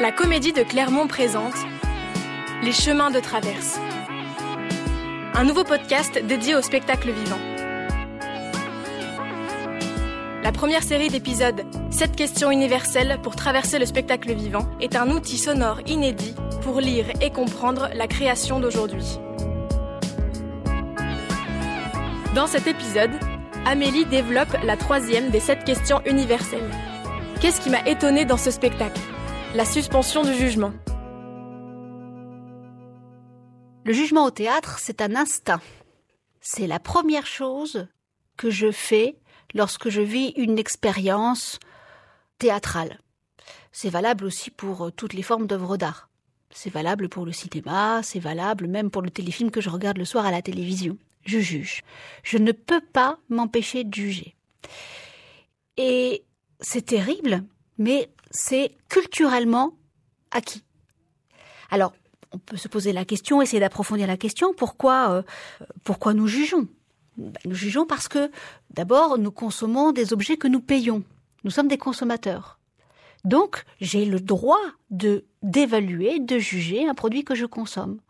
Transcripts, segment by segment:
La comédie de Clermont présente Les chemins de traverse. Un nouveau podcast dédié au spectacle vivant. La première série d'épisodes 7 questions universelles pour traverser le spectacle vivant est un outil sonore inédit pour lire et comprendre la création d'aujourd'hui. Dans cet épisode, Amélie développe la troisième des 7 questions universelles. Qu'est-ce qui m'a étonné dans ce spectacle? La suspension du jugement. Le jugement au théâtre, c'est un instinct. C'est la première chose que je fais lorsque je vis une expérience théâtrale. C'est valable aussi pour euh, toutes les formes d'œuvres d'art. C'est valable pour le cinéma, c'est valable même pour le téléfilm que je regarde le soir à la télévision. Je juge. Je ne peux pas m'empêcher de juger. Et c'est terrible, mais c'est culturellement acquis. Alors, on peut se poser la question, essayer d'approfondir la question, pourquoi, euh, pourquoi nous jugeons? Ben, Nous jugeons parce que, d'abord, nous consommons des objets que nous payons. Nous sommes des consommateurs. Donc, j'ai le droit de d'évaluer, de juger un produit que je consomme.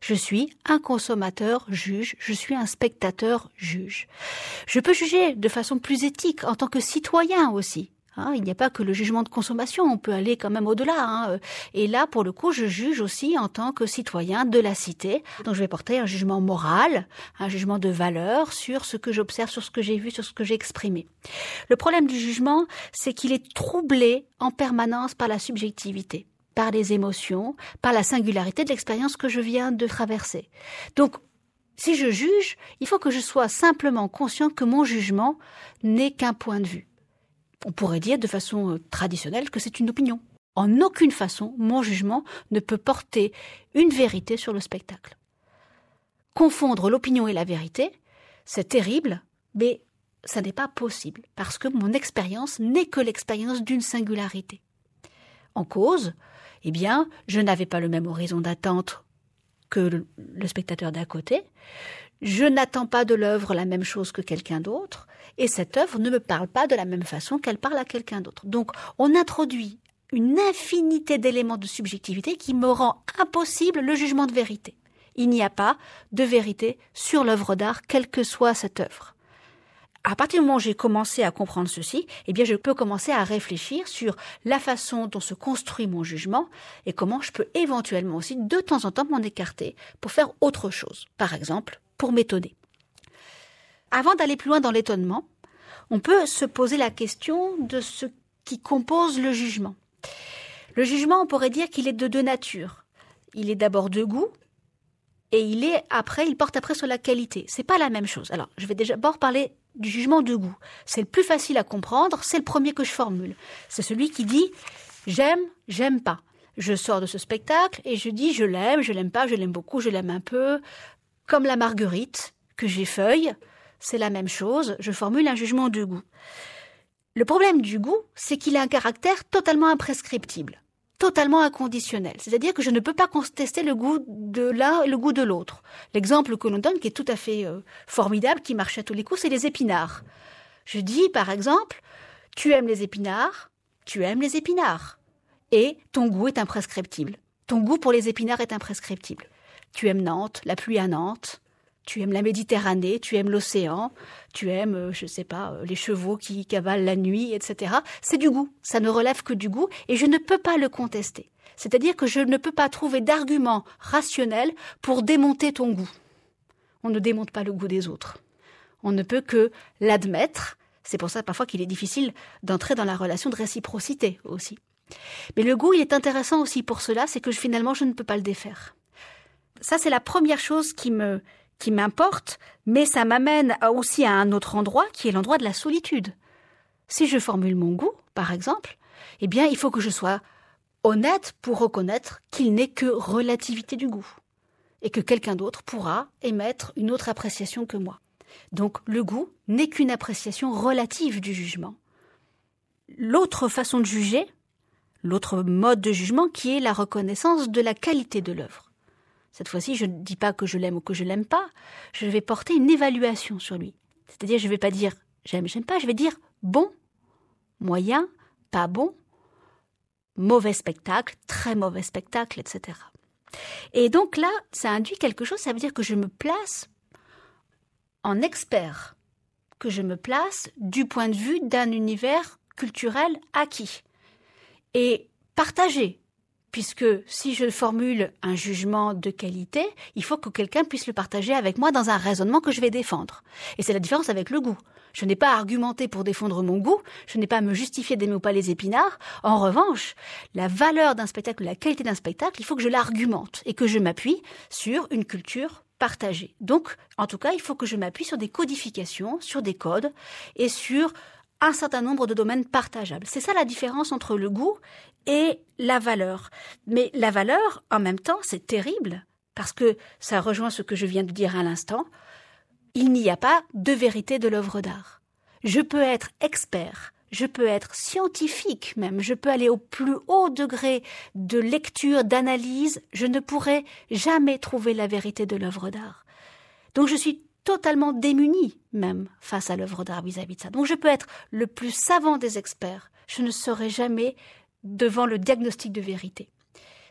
Je suis un consommateur juge, je suis un spectateur juge. Je peux juger de façon plus éthique en tant que citoyen aussi. Hein, il n'y a pas que le jugement de consommation, on peut aller quand même au-delà. Hein. Et là, pour le coup, je juge aussi en tant que citoyen de la cité. Donc je vais porter un jugement moral, un jugement de valeur sur ce que j'observe, sur ce que j'ai vu, sur ce que j'ai exprimé. Le problème du jugement, c'est qu'il est troublé en permanence par la subjectivité par les émotions, par la singularité de l'expérience que je viens de traverser. Donc, si je juge, il faut que je sois simplement conscient que mon jugement n'est qu'un point de vue on pourrait dire de façon euh, traditionnelle que c'est une opinion. En aucune façon, mon jugement ne peut porter une vérité sur le spectacle. Confondre l'opinion et la vérité, c'est terrible, mais ça n'est pas possible, parce que mon expérience n'est que l'expérience d'une singularité. En cause, eh bien, je n'avais pas le même horizon d'attente que le, le spectateur d'à côté, je n'attends pas de l'œuvre la même chose que quelqu'un d'autre, et cette œuvre ne me parle pas de la même façon qu'elle parle à quelqu'un d'autre. Donc, on introduit une infinité d'éléments de subjectivité qui me rend impossible le jugement de vérité. Il n'y a pas de vérité sur l'œuvre d'art, quelle que soit cette œuvre. À partir du moment où j'ai commencé à comprendre ceci, eh bien, je peux commencer à réfléchir sur la façon dont se construit mon jugement et comment je peux éventuellement aussi de temps en temps m'en écarter pour faire autre chose. Par exemple, pour m'étonner. Avant d'aller plus loin dans l'étonnement, on peut se poser la question de ce qui compose le jugement. Le jugement, on pourrait dire qu'il est de deux natures. Il est d'abord de goût et il est après, il porte après sur la qualité. C'est pas la même chose. Alors, je vais d'abord parler du jugement de goût. C'est le plus facile à comprendre, c'est le premier que je formule. C'est celui qui dit j'aime, j'aime pas. Je sors de ce spectacle et je dis je l'aime, je l'aime pas, je l'aime beaucoup, je l'aime un peu, comme la marguerite que j'effeuille, c'est la même chose, je formule un jugement de goût. Le problème du goût, c'est qu'il a un caractère totalement imprescriptible, totalement inconditionnel. C'est-à-dire que je ne peux pas contester le goût de l'un et le goût de l'autre. L'exemple que l'on donne, qui est tout à fait euh, formidable, qui marche à tous les coups, c'est les épinards. Je dis, par exemple, tu aimes les épinards, tu aimes les épinards. Et ton goût est imprescriptible. Ton goût pour les épinards est imprescriptible. Tu aimes Nantes, la pluie à Nantes, tu aimes la Méditerranée, tu aimes l'océan, tu aimes, euh, je ne sais pas, euh, les chevaux qui cavalent la nuit, etc. C'est du goût, ça ne relève que du goût, et je ne peux pas le contester. C'est-à-dire que je ne peux pas trouver d'argument rationnel pour démonter ton goût. On ne démonte pas le goût des autres. On ne peut que l'admettre. C'est pour ça parfois qu'il est difficile d'entrer dans la relation de réciprocité aussi. Mais le goût, il est intéressant aussi pour cela, c'est que finalement je ne peux pas le défaire. Ça, c'est la première chose qui me, qui m'importe, mais ça m'amène aussi à un autre endroit qui est l'endroit de la solitude. Si je formule mon goût, par exemple, eh bien, il faut que je sois honnête pour reconnaître qu'il n'est que relativité du goût et que quelqu'un d'autre pourra émettre une autre appréciation que moi. Donc le goût n'est qu'une appréciation relative du jugement. L'autre façon de juger, l'autre mode de jugement qui est la reconnaissance de la qualité de l'œuvre. Cette fois-ci, je ne dis pas que je l'aime ou que je l'aime pas. Je vais porter une évaluation sur lui. C'est-à-dire, je ne vais pas dire j'aime, j'aime pas. Je vais dire bon, moyen, pas bon, mauvais spectacle, très mauvais spectacle, etc. Et donc là, ça induit quelque chose, ça veut dire que je me place en expert, que je me place du point de vue d'un univers culturel acquis et partagé, puisque si je formule un jugement de qualité, il faut que quelqu'un puisse le partager avec moi dans un raisonnement que je vais défendre. Et c'est la différence avec le goût. Je n'ai pas à argumenter pour défendre mon goût, je n'ai pas à me justifier d'aimer ou pas les épinards. En revanche, la valeur d'un spectacle, la qualité d'un spectacle, il faut que je l'argumente et que je m'appuie sur une culture partagée. Donc, en tout cas, il faut que je m'appuie sur des codifications, sur des codes et sur un certain nombre de domaines partageables. C'est ça la différence entre le goût et la valeur. Mais la valeur, en même temps, c'est terrible parce que ça rejoint ce que je viens de dire à l'instant il n'y a pas de vérité de l'œuvre d'art. Je peux être expert, je peux être scientifique même, je peux aller au plus haut degré de lecture, d'analyse, je ne pourrai jamais trouver la vérité de l'œuvre d'art. Donc je suis totalement démuni même face à l'œuvre d'art vis-à-vis de ça. Donc je peux être le plus savant des experts, je ne serai jamais devant le diagnostic de vérité.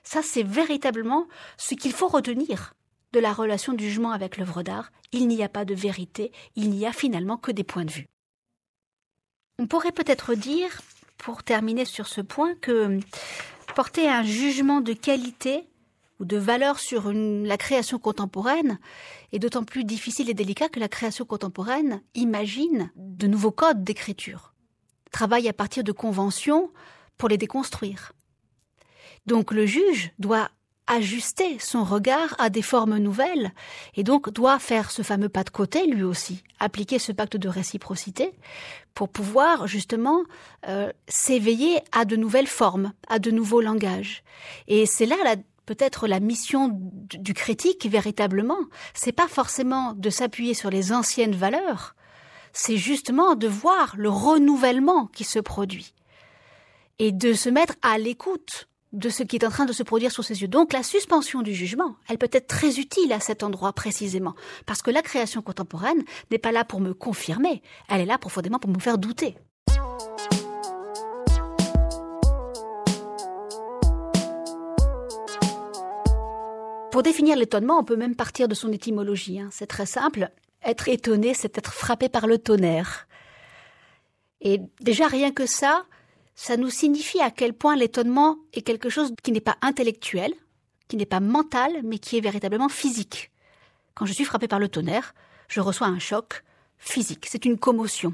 Ça, c'est véritablement ce qu'il faut retenir de la relation du jugement avec l'œuvre d'art, il n'y a pas de vérité, il n'y a finalement que des points de vue. On pourrait peut-être dire, pour terminer sur ce point, que porter un jugement de qualité ou de valeur sur la création contemporaine est d'autant plus difficile et délicat que la création contemporaine imagine de nouveaux codes d'écriture, travaille à partir de conventions pour les déconstruire. Donc le juge doit ajuster son regard à des formes nouvelles et donc doit faire ce fameux pas de côté lui aussi, appliquer ce pacte de réciprocité pour pouvoir justement euh, s'éveiller à de nouvelles formes, à de nouveaux langages. Et c'est là peut-être la mission du critique véritablement. C'est pas forcément de s'appuyer sur les anciennes valeurs, c'est justement de voir le renouvellement qui se produit et de se mettre à l'écoute de ce qui est en train de se produire sous ses yeux. Donc la suspension du jugement, elle peut être très utile à cet endroit précisément, parce que la création contemporaine n'est pas là pour me confirmer, elle est là profondément pour me faire douter. Pour définir l'étonnement, on peut même partir de son étymologie. Hein. C'est très simple. Être étonné, c'est être frappé par le tonnerre. Et déjà rien que ça, ça nous signifie à quel point l'étonnement est quelque chose qui n'est pas intellectuel, qui n'est pas mental, mais qui est véritablement physique. Quand je suis frappé par le tonnerre, je reçois un choc physique, c'est une commotion.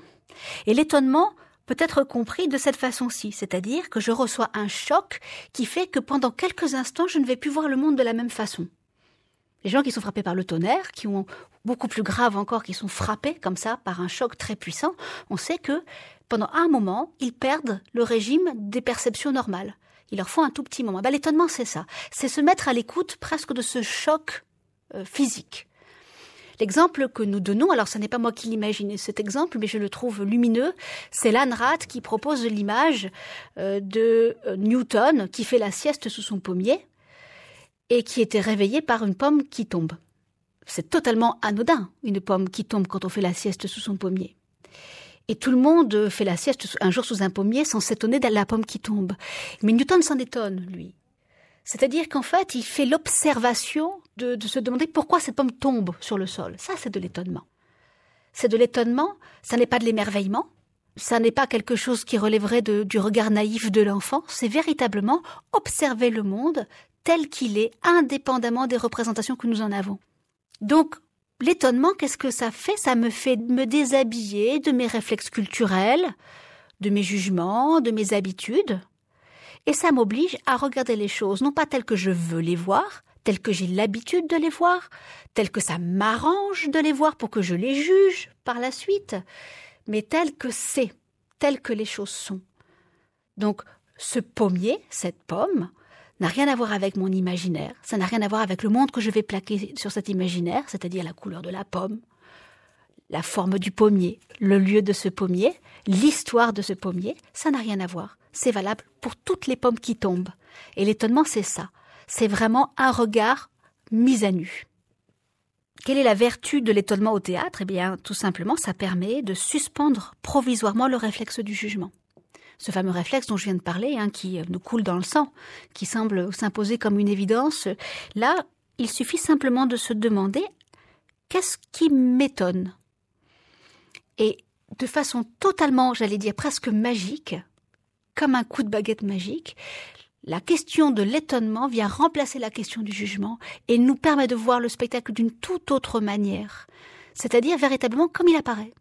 Et l'étonnement peut être compris de cette façon-ci, c'est-à-dire que je reçois un choc qui fait que pendant quelques instants, je ne vais plus voir le monde de la même façon. Les gens qui sont frappés par le tonnerre, qui ont beaucoup plus grave encore, qui sont frappés comme ça par un choc très puissant, on sait que pendant un moment, ils perdent le régime des perceptions normales. Il leur faut un tout petit moment. Bah, l'étonnement, c'est ça. C'est se mettre à l'écoute presque de ce choc euh, physique. L'exemple que nous donnons, alors ce n'est pas moi qui l'imaginais cet exemple, mais je le trouve lumineux, c'est l'Anrat qui propose l'image euh, de euh, Newton qui fait la sieste sous son pommier et qui était réveillé par une pomme qui tombe. C'est totalement anodin, une pomme qui tombe quand on fait la sieste sous son pommier. Et tout le monde fait la sieste un jour sous un pommier sans s'étonner de la pomme qui tombe. Mais Newton s'en étonne, lui. C'est-à-dire qu'en fait, il fait l'observation de, se demander pourquoi cette pomme tombe sur le sol. Ça, c'est de l'étonnement. C'est de l'étonnement, ça n'est pas de l'émerveillement, ça n'est pas quelque chose qui relèverait du regard naïf de l'enfant, c'est véritablement observer le monde tel qu'il est, indépendamment des représentations que nous en avons. Donc, l'étonnement, qu'est-ce que ça fait? Ça me fait me déshabiller de mes réflexes culturels, de mes jugements, de mes habitudes. Et ça m'oblige à regarder les choses, non pas telles que je veux les voir, telles que j'ai l'habitude de les voir, telles que ça m'arrange de les voir pour que je les juge par la suite, mais telles que c'est, telles que les choses sont. Donc, ce pommier, cette pomme, n'a rien à voir avec mon imaginaire, ça n'a rien à voir avec le monde que je vais plaquer sur cet imaginaire, c'est-à-dire la couleur de la pomme, la forme du pommier, le lieu de ce pommier, l'histoire de ce pommier, ça n'a rien à voir. C'est valable pour toutes les pommes qui tombent. Et l'étonnement, c'est ça. C'est vraiment un regard mis à nu. Quelle est la vertu de l'étonnement au théâtre? Eh bien, tout simplement, ça permet de suspendre provisoirement le réflexe du jugement ce fameux réflexe dont je viens de parler, hein, qui nous coule dans le sang, qui semble s'imposer comme une évidence, là, il suffit simplement de se demander qu'est-ce qui m'étonne? Et de façon totalement, j'allais dire presque magique, comme un coup de baguette magique, la question de l'étonnement vient remplacer la question du jugement et nous permet de voir le spectacle d'une toute autre manière, c'est-à-dire véritablement comme il apparaît.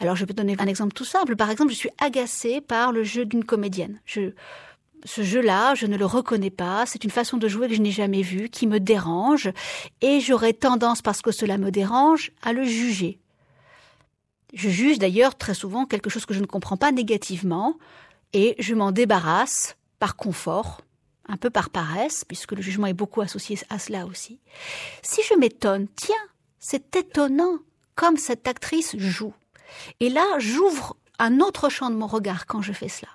Alors je peux donner un exemple tout simple. Par exemple, je suis agacée par le jeu d'une comédienne. Ce jeu-là, je ne le reconnais pas, c'est une façon de jouer que je n'ai jamais vue, qui me dérange, et j'aurais tendance, parce que cela me dérange, à le juger. Je juge d'ailleurs très souvent quelque chose que je ne comprends pas négativement, et je m'en débarrasse par confort, un peu par paresse, puisque le jugement est beaucoup associé à cela aussi. Si je m'étonne, tiens, c'est étonnant comme cette actrice joue. Et là, j'ouvre un autre champ de mon regard quand je fais cela.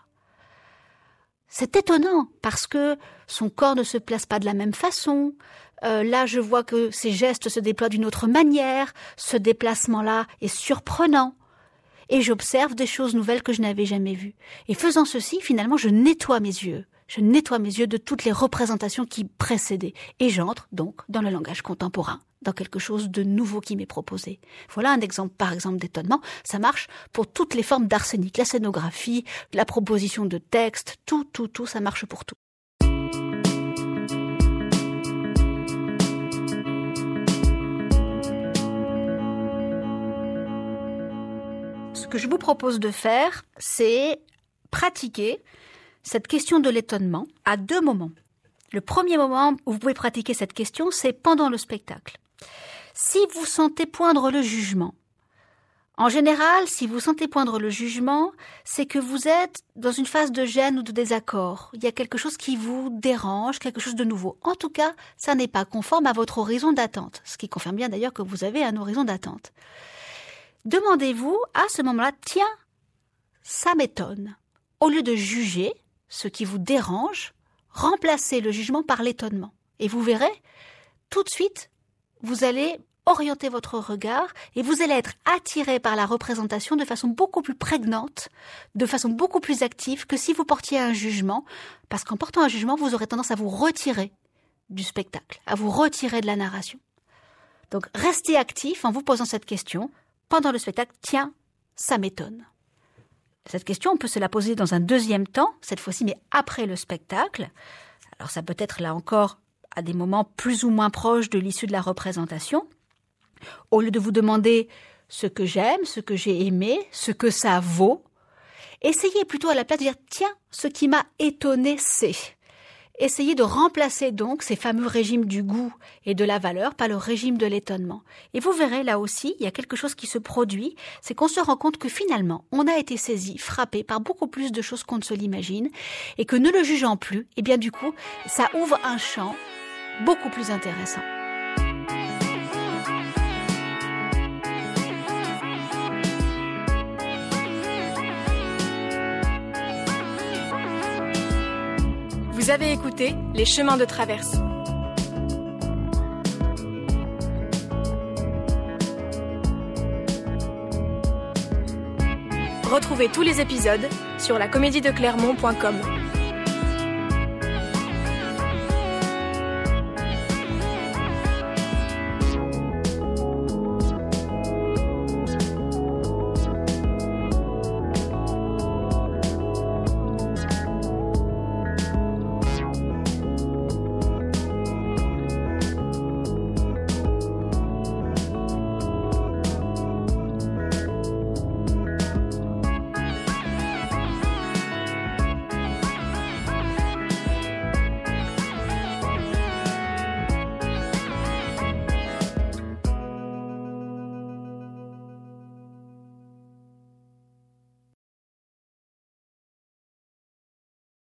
C'est étonnant parce que son corps ne se place pas de la même façon. Euh, là, je vois que ses gestes se déploient d'une autre manière. Ce déplacement-là est surprenant et j'observe des choses nouvelles que je n'avais jamais vues. Et faisant ceci, finalement, je nettoie mes yeux. Je nettoie mes yeux de toutes les représentations qui précédaient. Et j'entre donc dans le langage contemporain, dans quelque chose de nouveau qui m'est proposé. Voilà un exemple, par exemple, d'étonnement. Ça marche pour toutes les formes d'arsenic, la scénographie, la proposition de texte, tout, tout, tout, ça marche pour tout. Que je vous propose de faire, c'est pratiquer cette question de l'étonnement à deux moments. Le premier moment où vous pouvez pratiquer cette question, c'est pendant le spectacle. Si vous sentez poindre le jugement, en général, si vous sentez poindre le jugement, c'est que vous êtes dans une phase de gêne ou de désaccord. Il y a quelque chose qui vous dérange, quelque chose de nouveau. En tout cas, ça n'est pas conforme à votre horizon d'attente, ce qui confirme bien d'ailleurs que vous avez un horizon d'attente demandez-vous à ce moment-là, tiens, ça m'étonne. Au lieu de juger ce qui vous dérange, remplacez le jugement par l'étonnement. Et vous verrez, tout de suite, vous allez orienter votre regard et vous allez être attiré par la représentation de façon beaucoup plus prégnante, de façon beaucoup plus active que si vous portiez un jugement, parce qu'en portant un jugement, vous aurez tendance à vous retirer du spectacle, à vous retirer de la narration. Donc restez actif en vous posant cette question pendant le spectacle, tiens, ça m'étonne. Cette question, on peut se la poser dans un deuxième temps, cette fois-ci, mais après le spectacle. Alors ça peut être là encore à des moments plus ou moins proches de l'issue de la représentation. Au lieu de vous demander ce que j'aime, ce que j'ai aimé, ce que ça vaut, essayez plutôt à la place de dire tiens, ce qui m'a étonné, c'est. Essayez de remplacer donc ces fameux régimes du goût et de la valeur par le régime de l'étonnement. Et vous verrez là aussi, il y a quelque chose qui se produit, c'est qu'on se rend compte que finalement, on a été saisi, frappé par beaucoup plus de choses qu'on ne se l'imagine, et que ne le jugeant plus, et eh bien du coup, ça ouvre un champ beaucoup plus intéressant. Vous avez écouté Les chemins de traverse. Retrouvez tous les épisodes sur la comédie de Clermont.com.